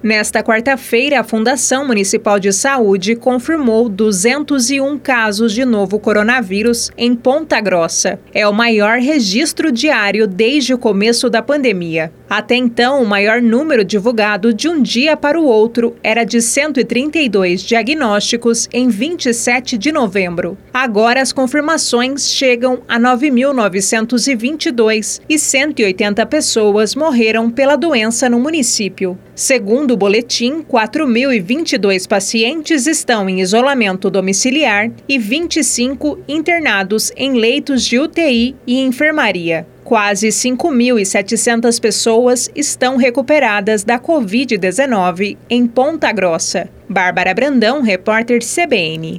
Nesta quarta-feira, a Fundação Municipal de Saúde confirmou 201 casos de novo coronavírus em Ponta Grossa. É o maior registro diário desde o começo da pandemia. Até então, o maior número divulgado de um dia para o outro era de 132 diagnósticos em 27 de novembro. Agora, as confirmações chegam a 9.922 e 180 pessoas morreram pela doença no município. Segundo o boletim, 4.022 pacientes estão em isolamento domiciliar e 25 internados em leitos de UTI e enfermaria. Quase 5.700 pessoas estão recuperadas da Covid-19 em Ponta Grossa. Bárbara Brandão, repórter CBN.